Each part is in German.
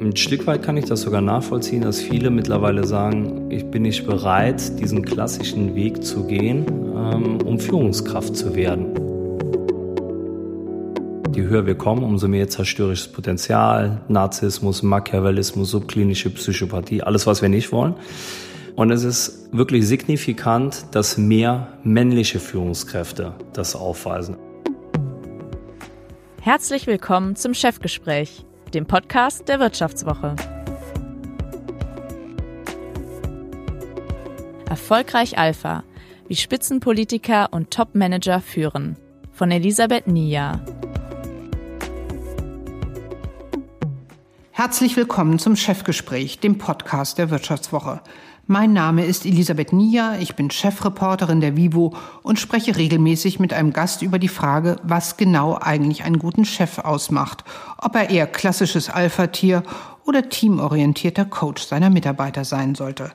Ein Stück weit kann ich das sogar nachvollziehen, dass viele mittlerweile sagen, ich bin nicht bereit, diesen klassischen Weg zu gehen, ähm, um Führungskraft zu werden. Je höher wir kommen, umso mehr zerstörerisches Potenzial, Narzissmus, Machiavellismus, subklinische Psychopathie, alles, was wir nicht wollen. Und es ist wirklich signifikant, dass mehr männliche Führungskräfte das aufweisen. Herzlich willkommen zum Chefgespräch dem Podcast der Wirtschaftswoche. Erfolgreich Alpha, wie Spitzenpolitiker und Topmanager führen. Von Elisabeth Nia. Herzlich willkommen zum Chefgespräch, dem Podcast der Wirtschaftswoche. Mein Name ist Elisabeth Nia, ich bin Chefreporterin der Vivo und spreche regelmäßig mit einem Gast über die Frage, was genau eigentlich einen guten Chef ausmacht, ob er eher klassisches Alpha-Tier oder teamorientierter Coach seiner Mitarbeiter sein sollte.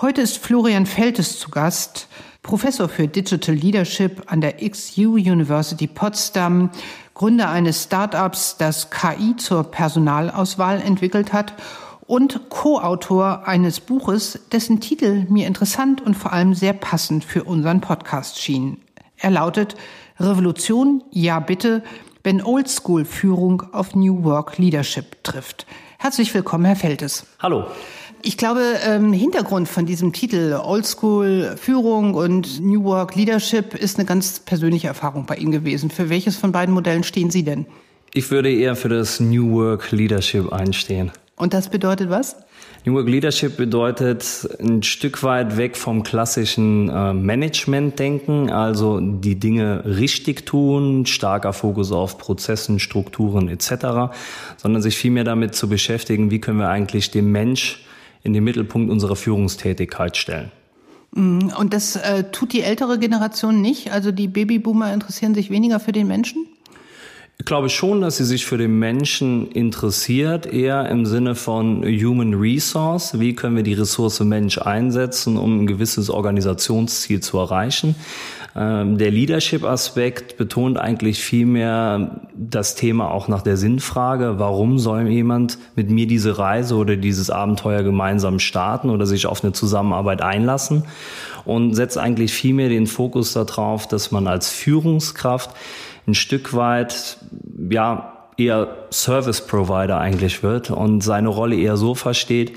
Heute ist Florian Feltes zu Gast, Professor für Digital Leadership an der XU University Potsdam, Gründer eines Startups, das KI zur Personalauswahl entwickelt hat und Co-Autor eines Buches, dessen Titel mir interessant und vor allem sehr passend für unseren Podcast schien. Er lautet Revolution, ja bitte, wenn Oldschool-Führung auf New Work Leadership trifft. Herzlich willkommen, Herr Feltes. Hallo. Ich glaube, ähm, Hintergrund von diesem Titel Oldschool Führung und New Work Leadership ist eine ganz persönliche Erfahrung bei Ihnen gewesen. Für welches von beiden Modellen stehen Sie denn? Ich würde eher für das New Work Leadership einstehen. Und das bedeutet was? New Work Leadership bedeutet ein Stück weit weg vom klassischen äh, Management-Denken, also die Dinge richtig tun, starker Fokus auf Prozessen, Strukturen etc., sondern sich vielmehr damit zu beschäftigen, wie können wir eigentlich den Mensch in den Mittelpunkt unserer Führungstätigkeit stellen. Mm, und das äh, tut die ältere Generation nicht? Also die Babyboomer interessieren sich weniger für den Menschen? Ich glaube schon, dass sie sich für den Menschen interessiert, eher im Sinne von Human Resource. Wie können wir die Ressource Mensch einsetzen, um ein gewisses Organisationsziel zu erreichen? Ähm, der Leadership-Aspekt betont eigentlich vielmehr das Thema auch nach der Sinnfrage. Warum soll jemand mit mir diese Reise oder dieses Abenteuer gemeinsam starten oder sich auf eine Zusammenarbeit einlassen? Und setzt eigentlich vielmehr den Fokus darauf, dass man als Führungskraft ein Stück weit, ja, eher Service Provider eigentlich wird und seine Rolle eher so versteht,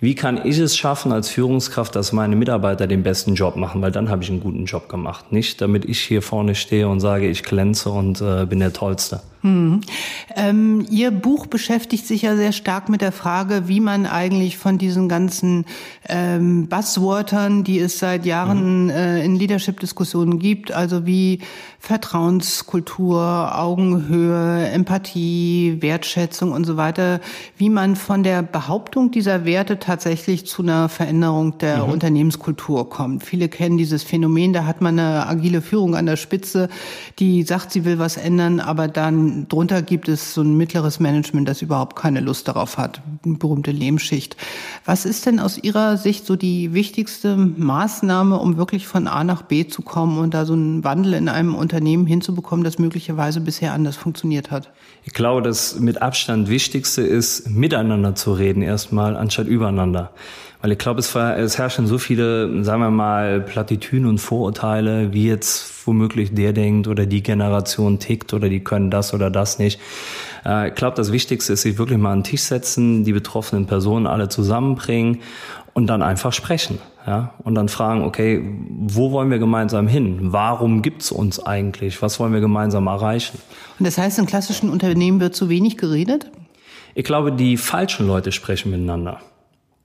wie kann ich es schaffen als Führungskraft, dass meine Mitarbeiter den besten Job machen, weil dann habe ich einen guten Job gemacht. Nicht, damit ich hier vorne stehe und sage, ich glänze und äh, bin der Tollste. Hm. Ähm, Ihr Buch beschäftigt sich ja sehr stark mit der Frage, wie man eigentlich von diesen ganzen ähm, Buzzwörtern, die es seit Jahren mhm. äh, in Leadership-Diskussionen gibt, also wie Vertrauenskultur, Augenhöhe, Empathie, Wertschätzung und so weiter, wie man von der Behauptung dieser Werte tatsächlich zu einer Veränderung der mhm. Unternehmenskultur kommt. Viele kennen dieses Phänomen, da hat man eine agile Führung an der Spitze, die sagt, sie will was ändern, aber dann drunter gibt es so ein mittleres Management, das überhaupt keine Lust darauf hat, eine berühmte Lehmschicht. Was ist denn aus Ihrer Sicht so die wichtigste Maßnahme, um wirklich von A nach B zu kommen und da so einen Wandel in einem Unternehmen hinzubekommen, das möglicherweise bisher anders funktioniert hat? Ich glaube, das mit Abstand Wichtigste ist, miteinander zu reden erstmal, anstatt übereinander. Weil ich glaube, es, es herrschen so viele, sagen wir mal, Plattitüden und Vorurteile, wie jetzt womöglich der denkt oder die Generation tickt oder die können das oder das nicht. Äh, ich glaube, das Wichtigste ist, sich wirklich mal an den Tisch setzen, die betroffenen Personen alle zusammenbringen und dann einfach sprechen. Ja? Und dann fragen, okay, wo wollen wir gemeinsam hin? Warum gibt's uns eigentlich? Was wollen wir gemeinsam erreichen? Und das heißt, in klassischen Unternehmen wird zu wenig geredet? Ich glaube, die falschen Leute sprechen miteinander.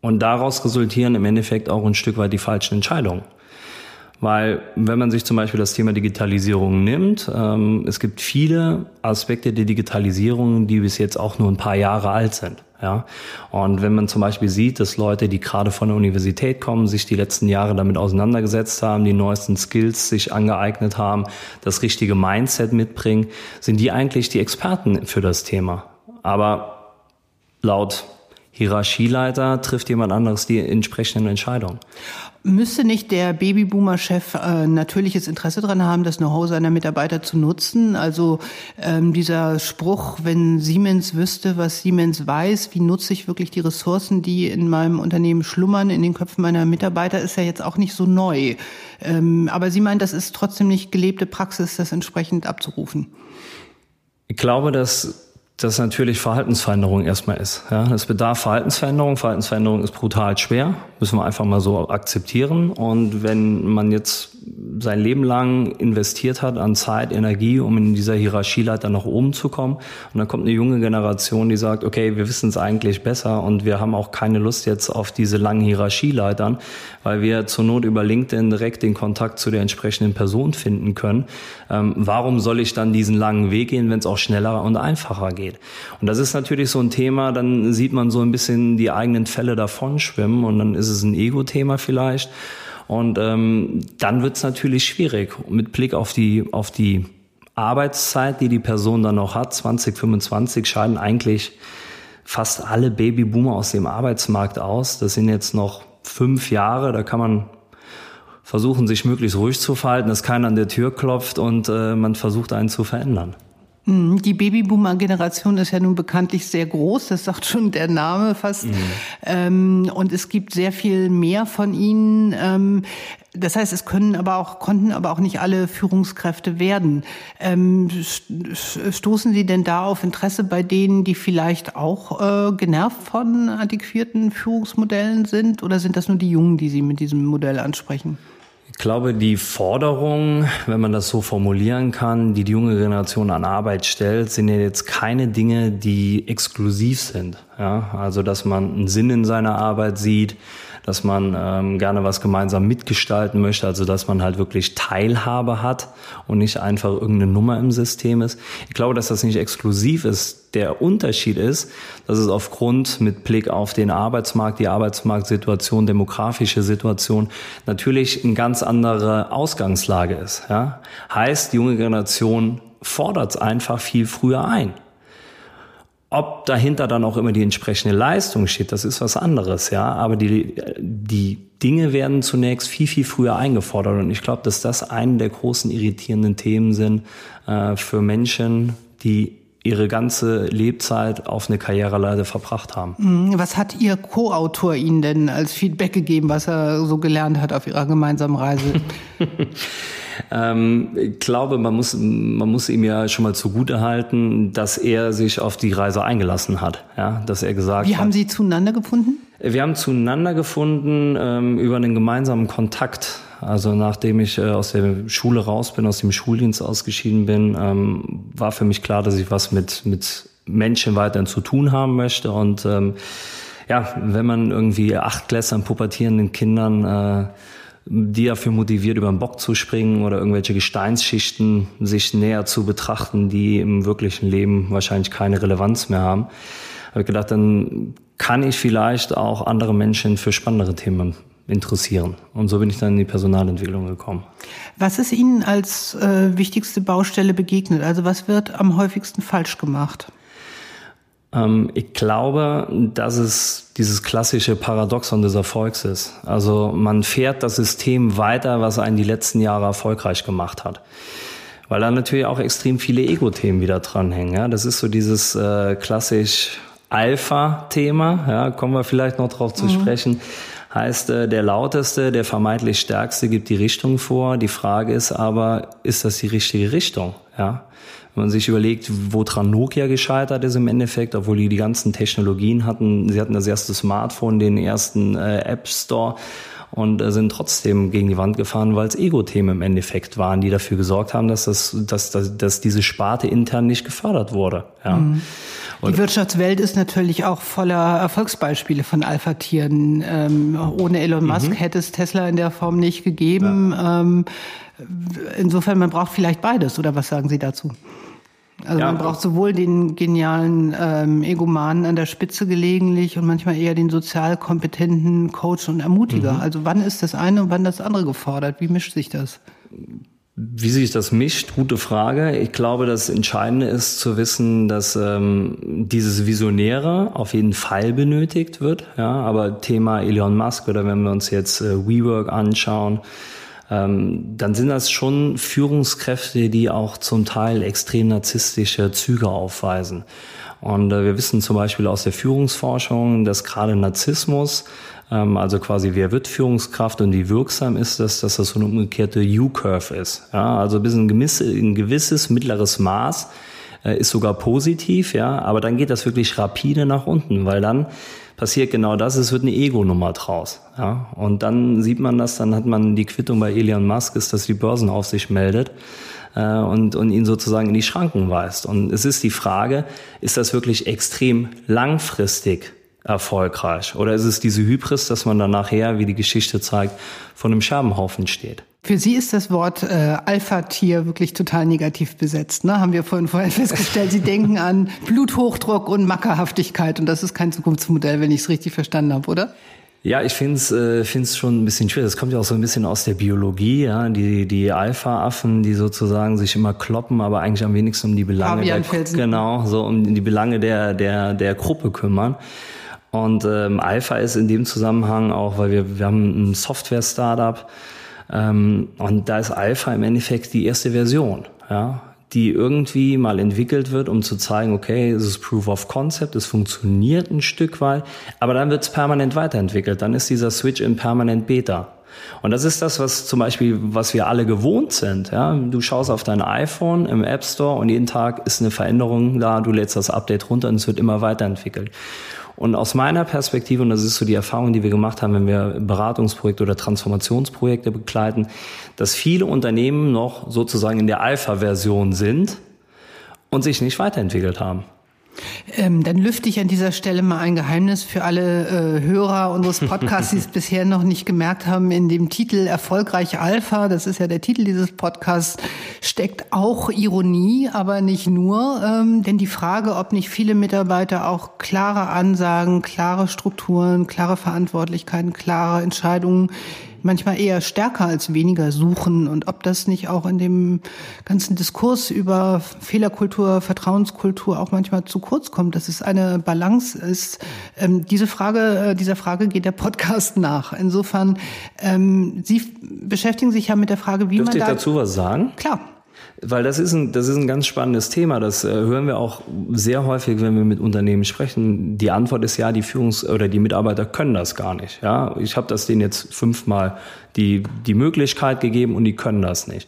Und daraus resultieren im Endeffekt auch ein Stück weit die falschen Entscheidungen. Weil wenn man sich zum Beispiel das Thema Digitalisierung nimmt, ähm, es gibt viele Aspekte der Digitalisierung, die bis jetzt auch nur ein paar Jahre alt sind. Ja? Und wenn man zum Beispiel sieht, dass Leute, die gerade von der Universität kommen, sich die letzten Jahre damit auseinandergesetzt haben, die neuesten Skills sich angeeignet haben, das richtige Mindset mitbringen, sind die eigentlich die Experten für das Thema. Aber laut Hierarchieleiter trifft jemand anderes die entsprechenden Entscheidungen. Müsste nicht der Babyboomer-Chef äh, natürliches Interesse daran haben, das Know-how seiner Mitarbeiter zu nutzen? Also ähm, dieser Spruch, wenn Siemens wüsste, was Siemens weiß, wie nutze ich wirklich die Ressourcen, die in meinem Unternehmen schlummern, in den Köpfen meiner Mitarbeiter, ist ja jetzt auch nicht so neu. Ähm, aber Sie meinen, das ist trotzdem nicht gelebte Praxis, das entsprechend abzurufen? Ich glaube, dass das natürlich Verhaltensveränderung erstmal ist. Ja, es bedarf Verhaltensveränderung. Verhaltensveränderung ist brutal schwer, müssen wir einfach mal so akzeptieren. Und wenn man jetzt sein Leben lang investiert hat an Zeit, Energie, um in dieser Hierarchieleiter nach oben zu kommen. Und dann kommt eine junge Generation, die sagt, okay, wir wissen es eigentlich besser und wir haben auch keine Lust jetzt auf diese langen Hierarchieleitern, weil wir zur Not über LinkedIn direkt den Kontakt zu der entsprechenden Person finden können. Ähm, warum soll ich dann diesen langen Weg gehen, wenn es auch schneller und einfacher geht? Und das ist natürlich so ein Thema, dann sieht man so ein bisschen die eigenen Fälle davon schwimmen und dann ist es ein Ego-Thema vielleicht. Und ähm, dann wird es natürlich schwierig mit Blick auf die, auf die Arbeitszeit, die die Person dann noch hat, 2025, scheiden eigentlich fast alle Babyboomer aus dem Arbeitsmarkt aus. Das sind jetzt noch fünf Jahre, da kann man versuchen, sich möglichst ruhig zu verhalten, dass keiner an der Tür klopft und äh, man versucht, einen zu verändern. Mhm. Die Babyboomer-Generation ist ja nun bekanntlich sehr groß, das sagt schon der Name fast. Mhm. Ähm, und es gibt sehr viel mehr von ihnen. Ähm, das heißt, es können aber auch, konnten aber auch nicht alle Führungskräfte werden. Ähm, stoßen Sie denn da auf Interesse bei denen, die vielleicht auch äh, genervt von antiquierten Führungsmodellen sind? Oder sind das nur die Jungen, die Sie mit diesem Modell ansprechen? Ich glaube, die Forderung, wenn man das so formulieren kann, die die junge Generation an Arbeit stellt, sind ja jetzt keine Dinge, die exklusiv sind. Ja, also, dass man einen Sinn in seiner Arbeit sieht, dass man ähm, gerne was gemeinsam mitgestalten möchte, also dass man halt wirklich Teilhabe hat und nicht einfach irgendeine Nummer im System ist. Ich glaube, dass das nicht exklusiv ist. Der Unterschied ist, dass es aufgrund mit Blick auf den Arbeitsmarkt, die Arbeitsmarktsituation, demografische Situation natürlich eine ganz andere Ausgangslage ist. Ja? Heißt, die junge Generation fordert es einfach viel früher ein. Ob dahinter dann auch immer die entsprechende Leistung steht, das ist was anderes, ja. Aber die, die Dinge werden zunächst viel, viel früher eingefordert. Und ich glaube, dass das eine der großen irritierenden Themen sind äh, für Menschen, die ihre ganze Lebzeit auf eine Karriereleiter verbracht haben. Mhm. Was hat Ihr Co-Autor Ihnen denn als Feedback gegeben, was er so gelernt hat auf Ihrer gemeinsamen Reise? Ähm, ich glaube, man muss, man muss ihm ja schon mal zugute halten, dass er sich auf die Reise eingelassen hat. Ja, dass er gesagt Wie haben Sie zueinander gefunden? Wir haben zueinander gefunden ähm, über einen gemeinsamen Kontakt. Also nachdem ich äh, aus der Schule raus bin, aus dem Schuldienst ausgeschieden bin, ähm, war für mich klar, dass ich was mit, mit Menschen weiterhin zu tun haben möchte. Und ähm, ja, wenn man irgendwie acht Klässern pubertierenden Kindern äh, die dafür motiviert, über den Bock zu springen oder irgendwelche Gesteinsschichten sich näher zu betrachten, die im wirklichen Leben wahrscheinlich keine Relevanz mehr haben. Habe ich gedacht, dann kann ich vielleicht auch andere Menschen für spannendere Themen interessieren. Und so bin ich dann in die Personalentwicklung gekommen. Was ist Ihnen als äh, wichtigste Baustelle begegnet? Also was wird am häufigsten falsch gemacht? Ähm, ich glaube, dass es dieses klassische Paradoxon des Erfolgs ist. Also man fährt das System weiter, was einen die letzten Jahre erfolgreich gemacht hat. Weil da natürlich auch extrem viele Ego-Themen wieder dranhängen. Ja? Das ist so dieses äh, klassisch Alpha-Thema, ja, kommen wir vielleicht noch drauf zu mhm. sprechen. Heißt, äh, der lauteste, der vermeintlich stärkste gibt die Richtung vor. Die Frage ist aber, ist das die richtige Richtung? Ja? Wenn man sich überlegt, woran Nokia gescheitert ist im Endeffekt, obwohl die die ganzen Technologien hatten, sie hatten das erste Smartphone, den ersten äh, App Store und äh, sind trotzdem gegen die Wand gefahren, weil es Ego-Themen im Endeffekt waren, die dafür gesorgt haben, dass, das, dass, dass, dass diese Sparte intern nicht gefördert wurde. Ja. Mhm. Die Wirtschaftswelt ist natürlich auch voller Erfolgsbeispiele von Alpha-Tieren. Ähm, ohne Elon Musk mhm. hätte es Tesla in der Form nicht gegeben. Ja. Ähm, insofern, man braucht vielleicht beides, oder was sagen Sie dazu? Also ja, man braucht sowohl den genialen ähm, Egomanen an der Spitze gelegentlich und manchmal eher den sozial kompetenten Coach und Ermutiger. Mhm. Also wann ist das eine und wann das andere gefordert? Wie mischt sich das? Wie sich das mischt, gute Frage. Ich glaube, das Entscheidende ist zu wissen, dass ähm, dieses Visionäre auf jeden Fall benötigt wird. Ja, aber Thema Elon Musk oder wenn wir uns jetzt äh, WeWork anschauen, ähm, dann sind das schon Führungskräfte, die auch zum Teil extrem narzisstische Züge aufweisen. Und äh, wir wissen zum Beispiel aus der Führungsforschung, dass gerade Narzissmus ähm, also quasi wer wird Führungskraft und wie wirksam ist das, dass das so eine umgekehrte U-Curve ist. Ja, also bis ein, gewisse, ein gewisses mittleres Maß äh, ist sogar positiv, ja, aber dann geht das wirklich rapide nach unten, weil dann passiert genau das, es wird eine Ego-Nummer draus. Ja? Und dann sieht man das, dann hat man die Quittung bei Elon Musk, ist, dass die Börsenaufsicht meldet äh, und, und ihn sozusagen in die Schranken weist. Und es ist die Frage, ist das wirklich extrem langfristig erfolgreich? Oder ist es diese Hybris, dass man dann nachher, wie die Geschichte zeigt, von einem Scherbenhaufen steht? Für Sie ist das Wort äh, Alpha-Tier wirklich total negativ besetzt. Ne? Haben wir vorhin vorhin festgestellt. Sie denken an Bluthochdruck und Mackerhaftigkeit und das ist kein Zukunftsmodell, wenn ich es richtig verstanden habe, oder? Ja, ich finde es äh, find's schon ein bisschen schwer. Das kommt ja auch so ein bisschen aus der Biologie, ja. Die, die Alpha-Affen, die sozusagen sich immer kloppen, aber eigentlich am wenigsten um die Belange der, genau, so um die Belange der, der, der Gruppe kümmern. Und ähm, Alpha ist in dem Zusammenhang auch, weil wir, wir haben ein Software-Startup ähm, und da ist Alpha im Endeffekt die erste Version, ja, die irgendwie mal entwickelt wird, um zu zeigen, okay, es ist Proof of Concept, es funktioniert ein Stück weit, aber dann wird es permanent weiterentwickelt. Dann ist dieser Switch in permanent Beta. Und das ist das, was zum Beispiel, was wir alle gewohnt sind. Ja? Du schaust auf dein iPhone im App Store und jeden Tag ist eine Veränderung da, du lädst das Update runter und es wird immer weiterentwickelt. Und aus meiner Perspektive, und das ist so die Erfahrung, die wir gemacht haben, wenn wir Beratungsprojekte oder Transformationsprojekte begleiten, dass viele Unternehmen noch sozusagen in der Alpha-Version sind und sich nicht weiterentwickelt haben. Ähm, dann lüfte ich an dieser Stelle mal ein Geheimnis für alle äh, Hörer unseres Podcasts, die es bisher noch nicht gemerkt haben. In dem Titel Erfolgreich Alpha, das ist ja der Titel dieses Podcasts, steckt auch Ironie, aber nicht nur. Ähm, denn die Frage, ob nicht viele Mitarbeiter auch klare Ansagen, klare Strukturen, klare Verantwortlichkeiten, klare Entscheidungen manchmal eher stärker als weniger suchen und ob das nicht auch in dem ganzen Diskurs über Fehlerkultur, Vertrauenskultur auch manchmal zu kurz kommt, dass es eine Balance ist. Ähm, diese Frage, äh, dieser Frage geht der Podcast nach. Insofern, ähm, Sie beschäftigen sich ja mit der Frage, wie Dürfte man da... ich dazu was sagen? Klar. Weil das ist ein, das ist ein ganz spannendes Thema. Das äh, hören wir auch sehr häufig, wenn wir mit Unternehmen sprechen. Die Antwort ist ja, die Führungs- oder die Mitarbeiter können das gar nicht. Ja, ich habe das denen jetzt fünfmal die, die Möglichkeit gegeben und die können das nicht.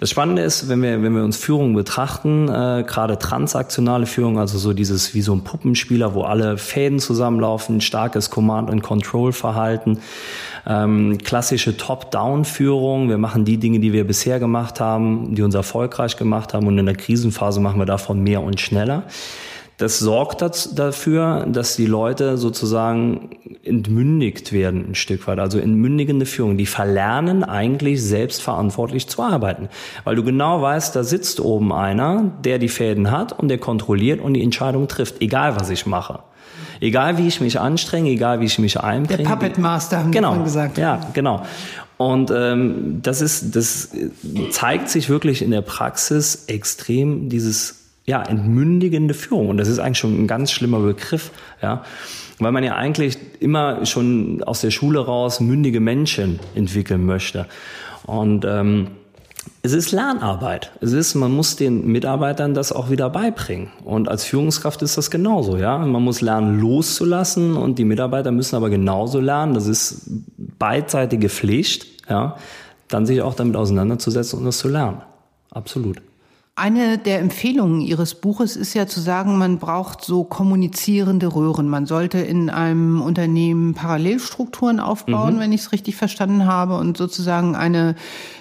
Das Spannende ist, wenn wir, wenn wir uns Führung betrachten, äh, gerade transaktionale Führung, also so dieses wie so ein Puppenspieler, wo alle Fäden zusammenlaufen, starkes Command-and-Control-Verhalten, ähm, klassische Top-Down-Führung. Wir machen die Dinge, die wir bisher gemacht haben, die uns erfolgreich gemacht haben und in der Krisenphase machen wir davon mehr und schneller. Das sorgt dafür, dass die Leute sozusagen entmündigt werden ein Stück weit, also entmündigende Führung. Die verlernen eigentlich selbstverantwortlich zu arbeiten, weil du genau weißt, da sitzt oben einer, der die Fäden hat und der kontrolliert und die Entscheidung trifft, egal was ich mache. Egal wie ich mich anstrenge, egal wie ich mich einbringe. Der Puppet Master haben genau, wir gesagt. Ja, genau. Und ähm, das ist, das zeigt sich wirklich in der Praxis extrem dieses ja, entmündigende Führung. Und das ist eigentlich schon ein ganz schlimmer Begriff, ja. Weil man ja eigentlich immer schon aus der Schule raus mündige Menschen entwickeln möchte. Und ähm, es ist Lernarbeit. Es ist, man muss den Mitarbeitern das auch wieder beibringen. Und als Führungskraft ist das genauso, ja. Man muss lernen, loszulassen und die Mitarbeiter müssen aber genauso lernen. Das ist beidseitige Pflicht, ja. Dann sich auch damit auseinanderzusetzen und das zu lernen. Absolut. Eine der Empfehlungen Ihres Buches ist ja zu sagen, man braucht so kommunizierende Röhren. Man sollte in einem Unternehmen Parallelstrukturen aufbauen, mhm. wenn ich es richtig verstanden habe, und sozusagen eine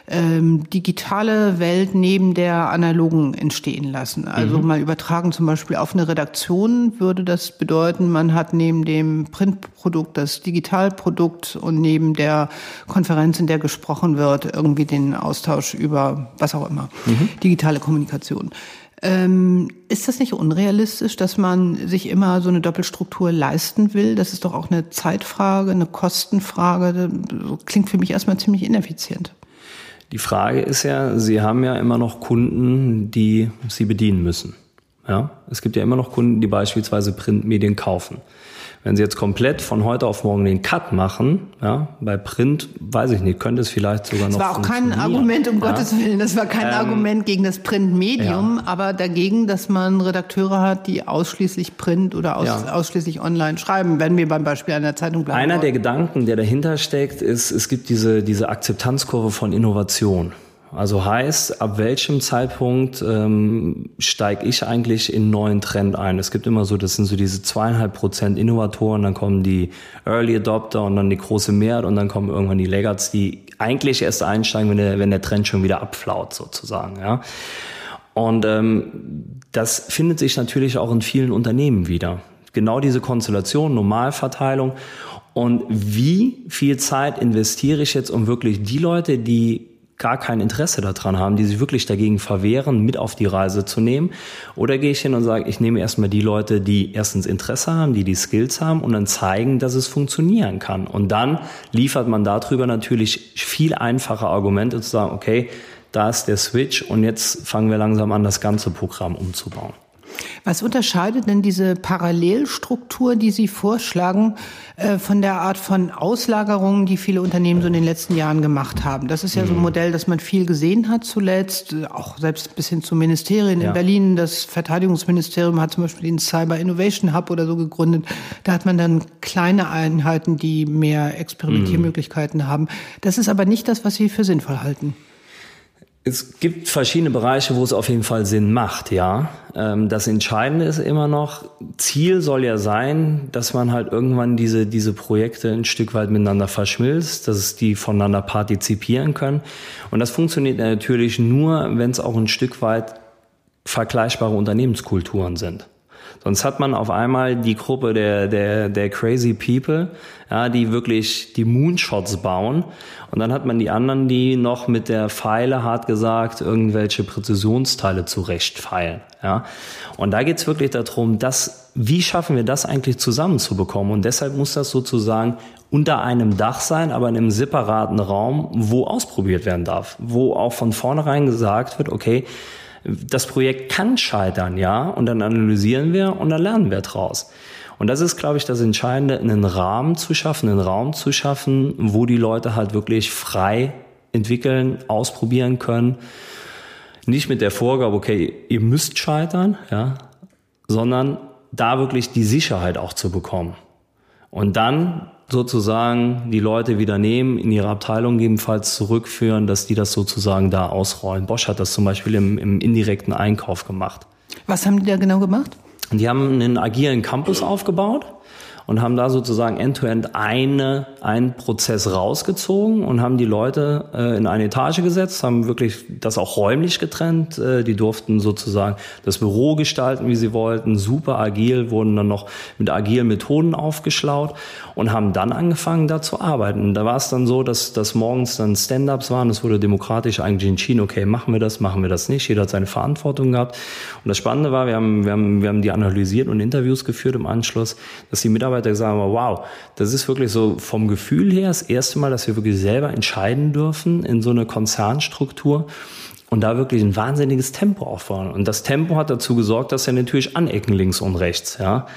ähm, digitale Welt neben der analogen entstehen lassen. Also mhm. mal übertragen zum Beispiel auf eine Redaktion würde das bedeuten, man hat neben dem Printprodukt das Digitalprodukt und neben der Konferenz, in der gesprochen wird, irgendwie den Austausch über was auch immer, mhm. digitale Kommunikation. Ähm, ist das nicht unrealistisch, dass man sich immer so eine Doppelstruktur leisten will? Das ist doch auch eine Zeitfrage, eine Kostenfrage. Das klingt für mich erstmal ziemlich ineffizient. Die Frage ist ja, Sie haben ja immer noch Kunden, die Sie bedienen müssen. Ja, es gibt ja immer noch Kunden, die beispielsweise Printmedien kaufen. Wenn Sie jetzt komplett von heute auf morgen den Cut machen, ja, bei Print, weiß ich nicht, könnte es vielleicht sogar noch. Das war auch kein Argument, um ja. Gottes Willen, das war kein ähm, Argument gegen das Printmedium, ja. aber dagegen, dass man Redakteure hat, die ausschließlich Print oder aus, ja. ausschließlich online schreiben, wenn wir beim Beispiel einer Zeitung bleiben. Einer wollen. der Gedanken, der dahinter steckt, ist, es gibt diese, diese Akzeptanzkurve von Innovation. Also heißt, ab welchem Zeitpunkt ähm, steige ich eigentlich in neuen Trend ein? Es gibt immer so, das sind so diese zweieinhalb Prozent Innovatoren, dann kommen die Early Adopter und dann die große Mehrheit und dann kommen irgendwann die Laggards, die eigentlich erst einsteigen, wenn der, wenn der Trend schon wieder abflaut sozusagen. Ja. Und ähm, das findet sich natürlich auch in vielen Unternehmen wieder. Genau diese Konstellation, Normalverteilung. Und wie viel Zeit investiere ich jetzt, um wirklich die Leute, die gar kein Interesse daran haben, die sich wirklich dagegen verwehren, mit auf die Reise zu nehmen? Oder gehe ich hin und sage, ich nehme erstmal die Leute, die erstens Interesse haben, die die Skills haben und dann zeigen, dass es funktionieren kann. Und dann liefert man darüber natürlich viel einfache Argumente zu sagen, okay, da ist der Switch und jetzt fangen wir langsam an, das ganze Programm umzubauen. Was unterscheidet denn diese Parallelstruktur, die Sie vorschlagen, äh, von der Art von Auslagerungen, die viele Unternehmen so in den letzten Jahren gemacht haben? Das ist ja so ein mhm. Modell, das man viel gesehen hat zuletzt, auch selbst bis hin zu Ministerien. Ja. In Berlin, das Verteidigungsministerium hat zum Beispiel den Cyber Innovation Hub oder so gegründet. Da hat man dann kleine Einheiten, die mehr Experimentiermöglichkeiten mhm. haben. Das ist aber nicht das, was Sie für sinnvoll halten. Es gibt verschiedene Bereiche, wo es auf jeden Fall Sinn macht, ja. Ähm, das Entscheidende ist immer noch, Ziel soll ja sein, dass man halt irgendwann diese, diese Projekte ein Stück weit miteinander verschmilzt, dass die voneinander partizipieren können. Und das funktioniert natürlich nur, wenn es auch ein Stück weit vergleichbare Unternehmenskulturen sind. Sonst hat man auf einmal die Gruppe der, der, der crazy people, ja, die wirklich die Moonshots bauen. Und dann hat man die anderen, die noch mit der Pfeile, hart gesagt, irgendwelche Präzisionsteile zurechtfeilen. Ja. Und da geht's wirklich darum, dass, wie schaffen wir das eigentlich zusammenzubekommen? Und deshalb muss das sozusagen unter einem Dach sein, aber in einem separaten Raum, wo ausprobiert werden darf. Wo auch von vornherein gesagt wird, okay, das Projekt kann scheitern, ja, und dann analysieren wir und dann lernen wir draus. Und das ist, glaube ich, das Entscheidende, einen Rahmen zu schaffen, einen Raum zu schaffen, wo die Leute halt wirklich frei entwickeln, ausprobieren können. Nicht mit der Vorgabe, okay, ihr müsst scheitern, ja, sondern da wirklich die Sicherheit auch zu bekommen. Und dann sozusagen die Leute wieder nehmen, in ihre Abteilung gegebenenfalls zurückführen, dass die das sozusagen da ausrollen. Bosch hat das zum Beispiel im, im indirekten Einkauf gemacht. Was haben die da genau gemacht? Die haben einen agilen Campus aufgebaut und haben da sozusagen end-to-end -end eine, einen Prozess rausgezogen und haben die Leute äh, in eine Etage gesetzt, haben wirklich das auch räumlich getrennt. Äh, die durften sozusagen das Büro gestalten, wie sie wollten, super agil, wurden dann noch mit agilen Methoden aufgeschlaut und haben dann angefangen, da zu arbeiten. Da war es dann so, dass, dass morgens dann Stand-ups waren. Es wurde demokratisch eigentlich entschieden, okay, machen wir das, machen wir das nicht. Jeder hat seine Verantwortung gehabt. Und das Spannende war, wir haben, wir haben, wir haben die analysiert und Interviews geführt im Anschluss, dass die Mitarbeiter Mitarbeiter gesagt haben, wow, das ist wirklich so vom Gefühl her das erste Mal, dass wir wirklich selber entscheiden dürfen in so einer Konzernstruktur und da wirklich ein wahnsinniges Tempo aufbauen. Und das Tempo hat dazu gesorgt, dass er natürlich anecken links und rechts, ja.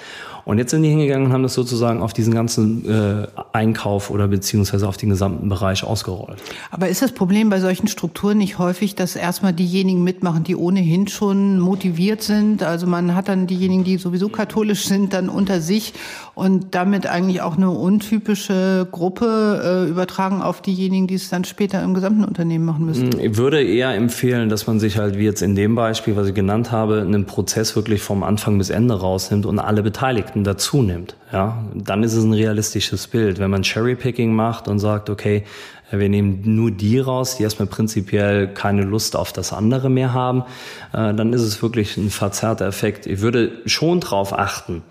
Und jetzt sind die hingegangen und haben das sozusagen auf diesen ganzen äh, Einkauf oder beziehungsweise auf den gesamten Bereich ausgerollt. Aber ist das Problem bei solchen Strukturen nicht häufig, dass erstmal diejenigen mitmachen, die ohnehin schon motiviert sind? Also man hat dann diejenigen, die sowieso katholisch sind, dann unter sich und damit eigentlich auch eine untypische Gruppe äh, übertragen auf diejenigen, die es dann später im gesamten Unternehmen machen müssen? Ich würde eher empfehlen, dass man sich halt wie jetzt in dem Beispiel, was ich genannt habe, einen Prozess wirklich vom Anfang bis Ende rausnimmt und alle Beteiligten Beteiligten dazu nimmt, ja, dann ist es ein realistisches Bild. Wenn man Cherrypicking macht und sagt, okay, wir nehmen nur die raus, die erstmal prinzipiell keine Lust auf das andere mehr haben, äh, dann ist es wirklich ein verzerrter Effekt. Ich würde schon darauf achten,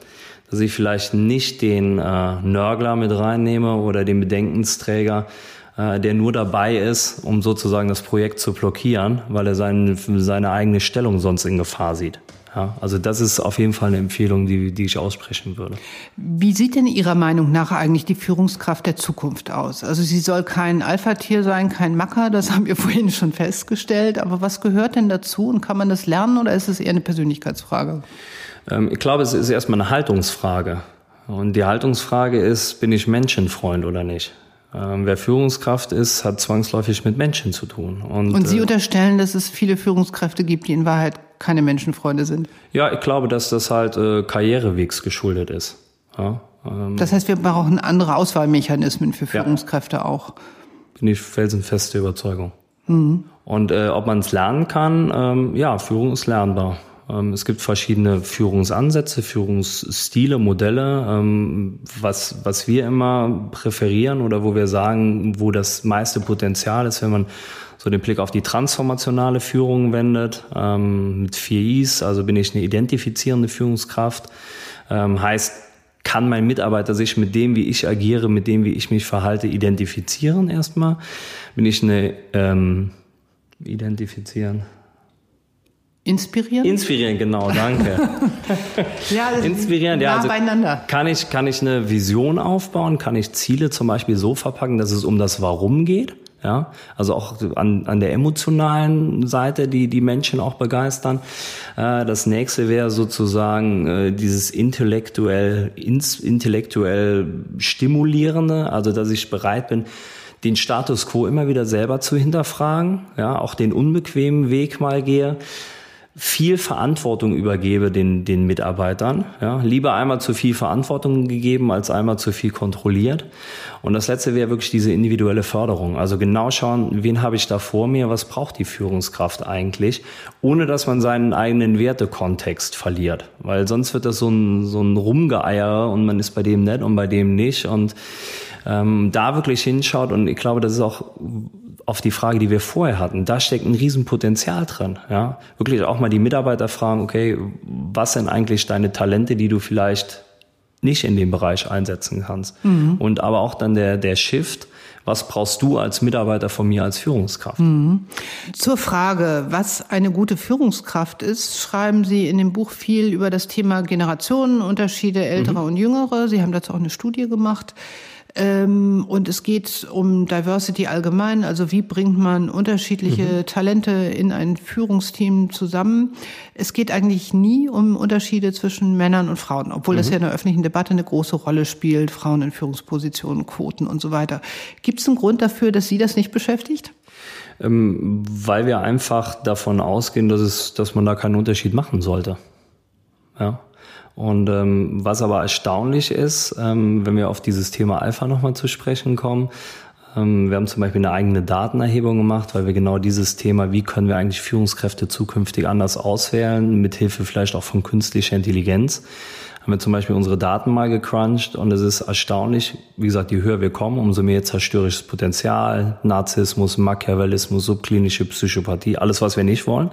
dass ich vielleicht nicht den äh, Nörgler mit reinnehme oder den Bedenkensträger, äh, der nur dabei ist, um sozusagen das Projekt zu blockieren, weil er seine, seine eigene Stellung sonst in Gefahr sieht. Ja, also das ist auf jeden Fall eine Empfehlung, die, die ich aussprechen würde. Wie sieht denn Ihrer Meinung nach eigentlich die Führungskraft der Zukunft aus? Also sie soll kein Alpha-Tier sein, kein Macker, das haben wir vorhin schon festgestellt. Aber was gehört denn dazu und kann man das lernen oder ist es eher eine Persönlichkeitsfrage? Ähm, ich glaube, es ist erstmal eine Haltungsfrage. Und die Haltungsfrage ist, bin ich Menschenfreund oder nicht? Ähm, wer Führungskraft ist, hat zwangsläufig mit Menschen zu tun. Und, und Sie äh, unterstellen, dass es viele Führungskräfte gibt, die in Wahrheit keine Menschenfreunde sind? Ja, ich glaube, dass das halt äh, Karrierewegs geschuldet ist. Ja, ähm, das heißt, wir brauchen andere Auswahlmechanismen für Führungskräfte ja. auch. Bin ich felsenfeste Überzeugung. Mhm. Und äh, ob man es lernen kann, ähm, ja, Führung ist lernbar. Ähm, es gibt verschiedene Führungsansätze, Führungsstile, Modelle. Ähm, was, was wir immer präferieren oder wo wir sagen, wo das meiste Potenzial ist, wenn man so den Blick auf die transformationale Führung wendet, ähm, mit vier Is, also bin ich eine identifizierende Führungskraft, ähm, heißt, kann mein Mitarbeiter sich mit dem, wie ich agiere, mit dem, wie ich mich verhalte, identifizieren erstmal? Bin ich eine ähm, identifizieren? Inspirieren? Inspirieren, genau, danke. ja, Inspirieren, ja, also beieinander. Kann ich, kann ich eine Vision aufbauen? Kann ich Ziele zum Beispiel so verpacken, dass es um das Warum geht? Ja, also auch an, an der emotionalen Seite, die die Menschen auch begeistern. Äh, das nächste wäre sozusagen äh, dieses intellektuell, ins, intellektuell stimulierende, also dass ich bereit bin, den Status quo immer wieder selber zu hinterfragen, ja, auch den unbequemen Weg mal gehe viel Verantwortung übergebe den, den Mitarbeitern. Ja, lieber einmal zu viel Verantwortung gegeben, als einmal zu viel kontrolliert. Und das letzte wäre wirklich diese individuelle Förderung. Also genau schauen, wen habe ich da vor mir, was braucht die Führungskraft eigentlich, ohne dass man seinen eigenen Wertekontext verliert. Weil sonst wird das so ein, so ein Rumgeeier und man ist bei dem nett und bei dem nicht. Und ähm, da wirklich hinschaut und ich glaube, das ist auch auf die Frage, die wir vorher hatten, da steckt ein Riesenpotenzial drin. Ja? Wirklich auch mal die Mitarbeiter fragen, okay, was sind eigentlich deine Talente, die du vielleicht nicht in dem Bereich einsetzen kannst? Mhm. Und aber auch dann der, der Shift, was brauchst du als Mitarbeiter von mir als Führungskraft? Mhm. Zur Frage, was eine gute Führungskraft ist, schreiben Sie in dem Buch viel über das Thema Generationenunterschiede, ältere mhm. und jüngere. Sie haben dazu auch eine Studie gemacht. Ähm, und es geht um Diversity allgemein, also wie bringt man unterschiedliche mhm. Talente in ein Führungsteam zusammen. Es geht eigentlich nie um Unterschiede zwischen Männern und Frauen, obwohl mhm. das ja in der öffentlichen Debatte eine große Rolle spielt, Frauen in Führungspositionen, Quoten und so weiter. Gibt es einen Grund dafür, dass Sie das nicht beschäftigt? Ähm, weil wir einfach davon ausgehen, dass, es, dass man da keinen Unterschied machen sollte. Ja. Und ähm, was aber erstaunlich ist, ähm, wenn wir auf dieses Thema Alpha nochmal zu sprechen kommen, ähm, wir haben zum Beispiel eine eigene Datenerhebung gemacht, weil wir genau dieses Thema, wie können wir eigentlich Führungskräfte zukünftig anders auswählen, mithilfe vielleicht auch von künstlicher Intelligenz, haben wir zum Beispiel unsere Daten mal gecrunched und es ist erstaunlich, wie gesagt, je höher wir kommen, umso mehr zerstörerisches Potenzial, Narzissmus, Machiavellismus, subklinische Psychopathie, alles, was wir nicht wollen.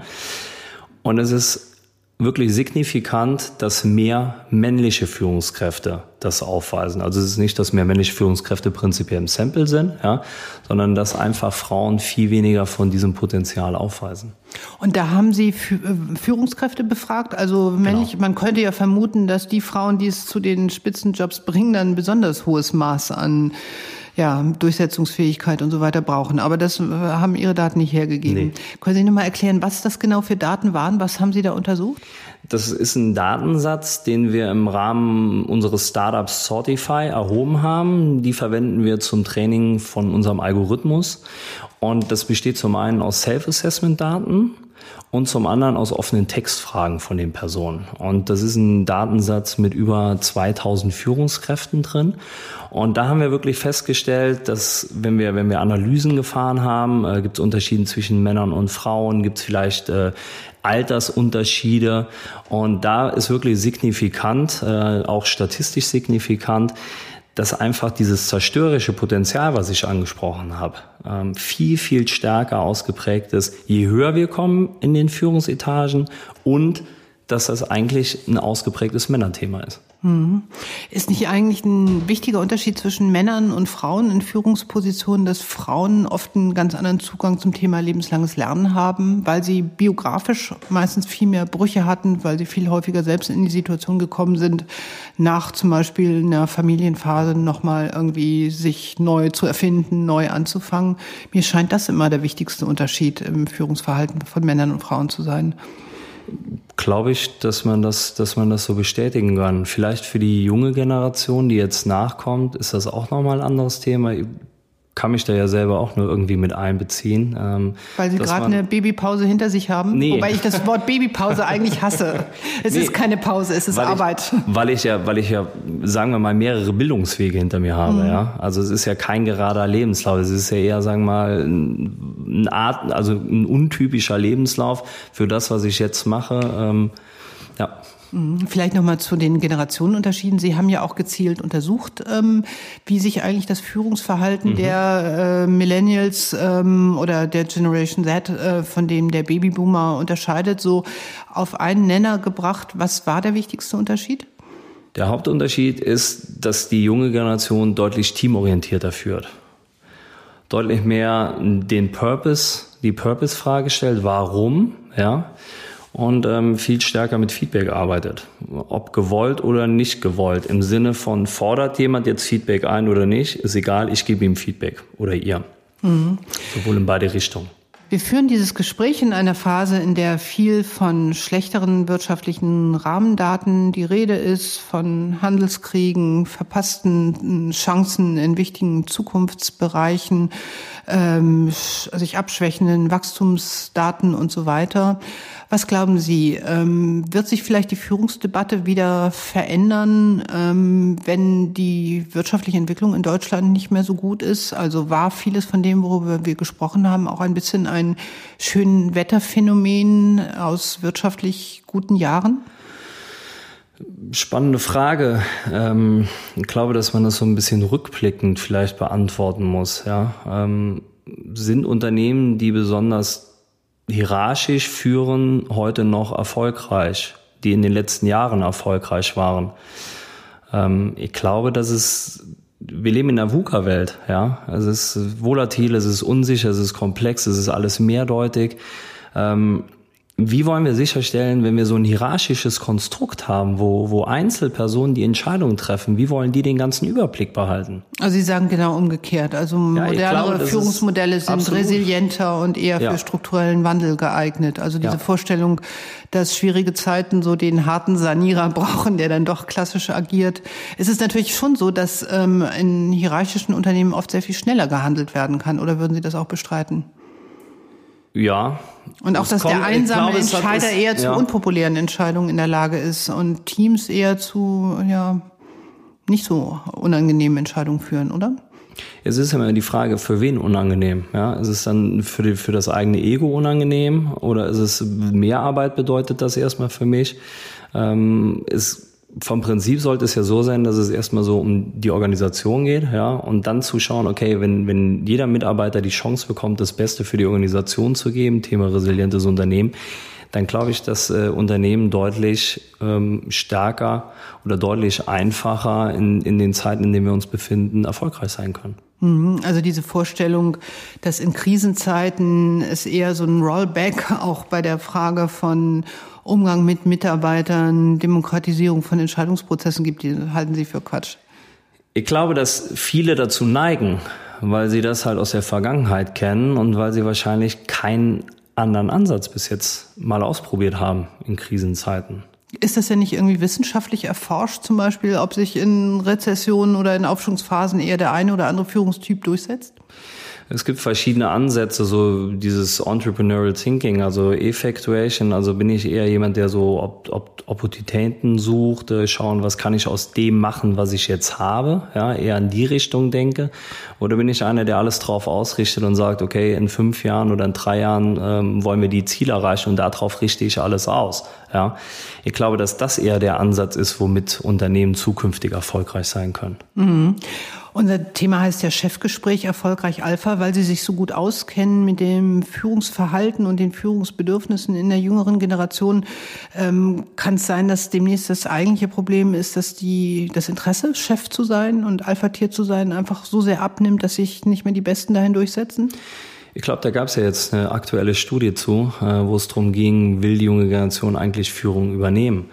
Und es ist wirklich signifikant, dass mehr männliche Führungskräfte das aufweisen. Also es ist nicht, dass mehr männliche Führungskräfte prinzipiell im Sample sind, ja, sondern dass einfach Frauen viel weniger von diesem Potenzial aufweisen. Und da haben Sie äh, Führungskräfte befragt? Also männlich, genau. man könnte ja vermuten, dass die Frauen, die es zu den Spitzenjobs bringen, dann ein besonders hohes Maß an ja, Durchsetzungsfähigkeit und so weiter brauchen. Aber das äh, haben Ihre Daten nicht hergegeben. Nee. Können Sie noch mal erklären, was das genau für Daten waren? Was haben Sie da untersucht? Das ist ein Datensatz, den wir im Rahmen unseres Startups Sortify erhoben haben. Die verwenden wir zum Training von unserem Algorithmus. Und das besteht zum einen aus Self-Assessment-Daten und zum anderen aus offenen Textfragen von den Personen. Und das ist ein Datensatz mit über 2000 Führungskräften drin. Und da haben wir wirklich festgestellt, dass wenn wir, wenn wir Analysen gefahren haben, äh, gibt es Unterschiede zwischen Männern und Frauen, gibt es vielleicht äh, Altersunterschiede. Und da ist wirklich signifikant, äh, auch statistisch signifikant, dass einfach dieses zerstörerische Potenzial, was ich angesprochen habe, ähm, viel, viel stärker ausgeprägt ist, je höher wir kommen in den Führungsetagen und dass das eigentlich ein ausgeprägtes Männerthema ist. Hm. Ist nicht eigentlich ein wichtiger Unterschied zwischen Männern und Frauen in Führungspositionen, dass Frauen oft einen ganz anderen Zugang zum Thema lebenslanges Lernen haben, weil sie biografisch meistens viel mehr Brüche hatten, weil sie viel häufiger selbst in die Situation gekommen sind, nach zum Beispiel einer Familienphase nochmal irgendwie sich neu zu erfinden, neu anzufangen. Mir scheint das immer der wichtigste Unterschied im Führungsverhalten von Männern und Frauen zu sein glaube ich, dass man das, dass man das so bestätigen kann. Vielleicht für die junge Generation, die jetzt nachkommt, ist das auch nochmal ein anderes Thema kann mich da ja selber auch nur irgendwie mit einbeziehen. Ähm, Weil Sie gerade eine Babypause hinter sich haben? Nee. Wobei ich das Wort Babypause eigentlich hasse. Es nee, ist keine Pause, es ist weil Arbeit. Ich, weil ich ja, weil ich ja, sagen wir mal, mehrere Bildungswege hinter mir habe, mhm. ja. Also es ist ja kein gerader Lebenslauf. Es ist ja eher, sagen wir mal, eine Art, also ein untypischer Lebenslauf für das, was ich jetzt mache. Ähm, ja. Mhm. Vielleicht nochmal zu den Generationenunterschieden. Sie haben ja auch gezielt untersucht, ähm, wie sich eigentlich das Führungsverhalten mhm. der äh, Millennials ähm, oder der Generation Z äh, von dem der Babyboomer unterscheidet, so auf einen Nenner gebracht. Was war der wichtigste Unterschied? Der Hauptunterschied ist, dass die junge Generation deutlich teamorientierter führt. Deutlich mehr den Purpose, die Purpose-Frage stellt, warum, ja und ähm, viel stärker mit Feedback arbeitet. Ob gewollt oder nicht gewollt. Im Sinne von, fordert jemand jetzt Feedback ein oder nicht, ist egal, ich gebe ihm Feedback oder ihr. Mhm. Sowohl in beide Richtungen. Wir führen dieses Gespräch in einer Phase, in der viel von schlechteren wirtschaftlichen Rahmendaten die Rede ist, von Handelskriegen, verpassten Chancen in wichtigen Zukunftsbereichen, ähm, sich abschwächenden Wachstumsdaten und so weiter. Was glauben Sie, ähm, wird sich vielleicht die Führungsdebatte wieder verändern, ähm, wenn die wirtschaftliche Entwicklung in Deutschland nicht mehr so gut ist? Also war vieles von dem, worüber wir gesprochen haben, auch ein bisschen ein schönen Wetterphänomen aus wirtschaftlich guten Jahren? Spannende Frage. Ähm, ich glaube, dass man das so ein bisschen rückblickend vielleicht beantworten muss. Ja? Ähm, sind Unternehmen, die besonders hierarchisch führen heute noch erfolgreich, die in den letzten Jahren erfolgreich waren. Ähm, ich glaube, dass es wir leben in einer VUCA-Welt, ja. Es ist volatil, es ist unsicher, es ist komplex, es ist alles mehrdeutig. Ähm, wie wollen wir sicherstellen, wenn wir so ein hierarchisches Konstrukt haben, wo, wo Einzelpersonen die Entscheidungen treffen, wie wollen die den ganzen Überblick behalten? Also Sie sagen genau umgekehrt. Also modernere ja, glaube, Führungsmodelle sind absolut. resilienter und eher ja. für strukturellen Wandel geeignet. Also diese ja. Vorstellung, dass schwierige Zeiten so den harten Sanierer brauchen, der dann doch klassisch agiert. Es ist natürlich schon so, dass ähm, in hierarchischen Unternehmen oft sehr viel schneller gehandelt werden kann. Oder würden Sie das auch bestreiten? Ja. Und auch, dass kommt, der einsame glaube, Entscheider ist, eher zu ja. unpopulären Entscheidungen in der Lage ist und Teams eher zu, ja, nicht so unangenehmen Entscheidungen führen, oder? Es ist immer die Frage, für wen unangenehm. Ja, ist es dann für, die, für das eigene Ego unangenehm oder ist es mehr Arbeit bedeutet das erstmal für mich? Ähm, ist vom Prinzip sollte es ja so sein, dass es erstmal so um die Organisation geht, ja, und dann zu schauen, okay, wenn, wenn jeder Mitarbeiter die Chance bekommt, das Beste für die Organisation zu geben, Thema resilientes Unternehmen, dann glaube ich, dass äh, Unternehmen deutlich ähm, stärker oder deutlich einfacher in, in den Zeiten, in denen wir uns befinden, erfolgreich sein können. Mhm. Also diese Vorstellung, dass in Krisenzeiten es eher so ein Rollback auch bei der Frage von Umgang mit Mitarbeitern, Demokratisierung von Entscheidungsprozessen gibt, die halten Sie für Quatsch? Ich glaube, dass viele dazu neigen, weil sie das halt aus der Vergangenheit kennen und weil sie wahrscheinlich keinen anderen Ansatz bis jetzt mal ausprobiert haben in Krisenzeiten. Ist das ja nicht irgendwie wissenschaftlich erforscht, zum Beispiel, ob sich in Rezessionen oder in Aufschwungsphasen eher der eine oder andere Führungstyp durchsetzt? Es gibt verschiedene Ansätze, so dieses Entrepreneurial Thinking, also Effectuation. Also bin ich eher jemand, der so Op Op Opportunitäten sucht, äh, schauen, was kann ich aus dem machen, was ich jetzt habe, ja, eher in die Richtung denke. Oder bin ich einer, der alles drauf ausrichtet und sagt, okay, in fünf Jahren oder in drei Jahren ähm, wollen wir die Ziele erreichen und darauf richte ich alles aus. Ja, ich glaube, dass das eher der Ansatz ist, womit Unternehmen zukünftig erfolgreich sein können. Mhm. Unser Thema heißt ja Chefgespräch erfolgreich Alpha, weil Sie sich so gut auskennen mit dem Führungsverhalten und den Führungsbedürfnissen in der jüngeren Generation. Ähm, kann es sein, dass demnächst das eigentliche Problem ist, dass die, das Interesse, Chef zu sein und Alpha-Tier zu sein, einfach so sehr abnimmt, dass sich nicht mehr die Besten dahin durchsetzen? Ich glaube, da gab es ja jetzt eine aktuelle Studie zu, äh, wo es darum ging, will die junge Generation eigentlich Führung übernehmen?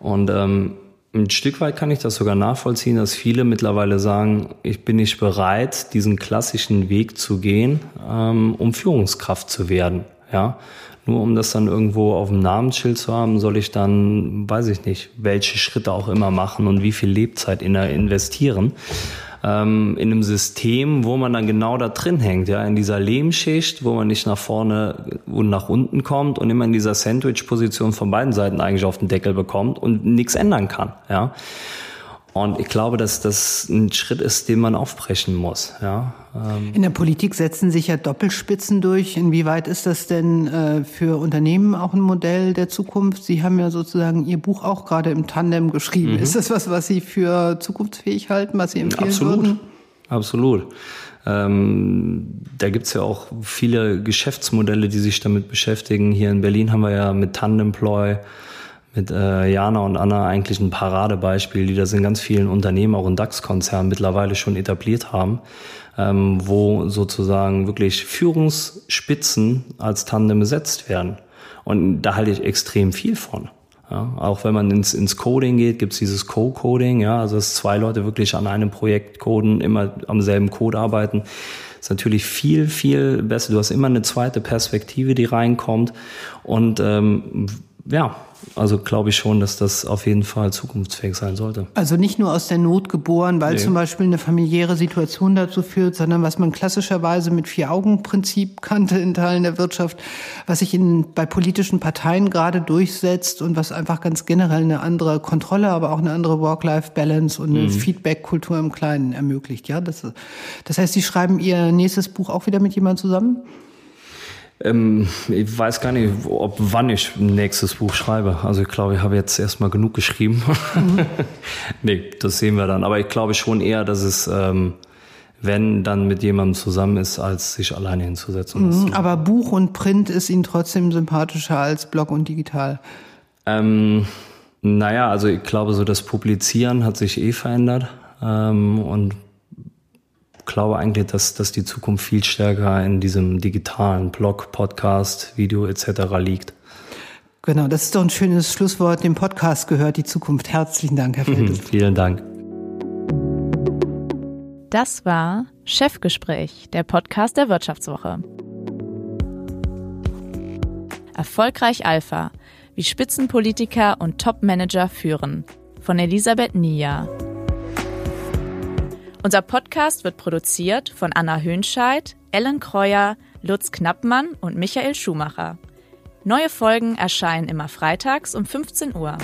Und ähm, ein Stück weit kann ich das sogar nachvollziehen, dass viele mittlerweile sagen, ich bin nicht bereit, diesen klassischen Weg zu gehen, ähm, um Führungskraft zu werden. Ja, nur um das dann irgendwo auf dem Namensschild zu haben, soll ich dann, weiß ich nicht, welche Schritte auch immer machen und wie viel Lebzeit in investieren ähm, in einem System, wo man dann genau da drin hängt, ja, in dieser Lehmschicht, wo man nicht nach vorne und nach unten kommt und immer in dieser Sandwich-Position von beiden Seiten eigentlich auf den Deckel bekommt und nichts ändern kann, ja. Und ich glaube, dass das ein Schritt ist, den man aufbrechen muss. Ja. Ähm. In der Politik setzen sich ja Doppelspitzen durch. Inwieweit ist das denn äh, für Unternehmen auch ein Modell der Zukunft? Sie haben ja sozusagen Ihr Buch auch gerade im Tandem geschrieben. Mhm. Ist das was, was Sie für zukunftsfähig halten, was Sie empfehlen Absolut. würden? Absolut. Ähm, da gibt's ja auch viele Geschäftsmodelle, die sich damit beschäftigen. Hier in Berlin haben wir ja mit Tandemploy mit äh, Jana und Anna eigentlich ein Paradebeispiel, die das in ganz vielen Unternehmen, auch in DAX-Konzernen mittlerweile schon etabliert haben, ähm, wo sozusagen wirklich Führungsspitzen als Tandem besetzt werden. Und da halte ich extrem viel von. Ja, auch wenn man ins, ins Coding geht, gibt's dieses Co-Coding, ja, also dass zwei Leute wirklich an einem Projekt coden, immer am selben Code arbeiten, ist natürlich viel, viel besser. Du hast immer eine zweite Perspektive, die reinkommt. Und ähm, ja, also glaube ich schon, dass das auf jeden Fall zukunftsfähig sein sollte. Also nicht nur aus der Not geboren, weil nee. zum Beispiel eine familiäre Situation dazu führt, sondern was man klassischerweise mit Vier-Augen-Prinzip kannte in Teilen der Wirtschaft, was sich in, bei politischen Parteien gerade durchsetzt und was einfach ganz generell eine andere Kontrolle, aber auch eine andere Work-Life-Balance und eine mhm. Feedback-Kultur im Kleinen ermöglicht. Ja, das, das heißt, Sie schreiben Ihr nächstes Buch auch wieder mit jemandem zusammen? Ähm, ich weiß gar nicht, ob wann ich ein nächstes Buch schreibe. Also ich glaube, ich habe jetzt erstmal genug geschrieben. Mhm. nee, das sehen wir dann. Aber ich glaube schon eher, dass es, ähm, wenn dann mit jemandem zusammen ist, als sich alleine hinzusetzen. Mhm, aber Buch und Print ist Ihnen trotzdem sympathischer als Blog und digital. Ähm, naja, also ich glaube, so das Publizieren hat sich eh verändert. Ähm, und glaube eigentlich, dass, dass die Zukunft viel stärker in diesem digitalen Blog, Podcast, Video etc. liegt. Genau, das ist doch ein schönes Schlusswort. Dem Podcast gehört die Zukunft. Herzlichen Dank, Herr Feldes. Vielen Dank. Das war Chefgespräch, der Podcast der Wirtschaftswoche. Erfolgreich Alpha, wie Spitzenpolitiker und Topmanager führen, von Elisabeth Nia. Unser Podcast wird produziert von Anna Höhnscheid, Ellen Kreuer, Lutz Knappmann und Michael Schumacher. Neue Folgen erscheinen immer freitags um 15 Uhr.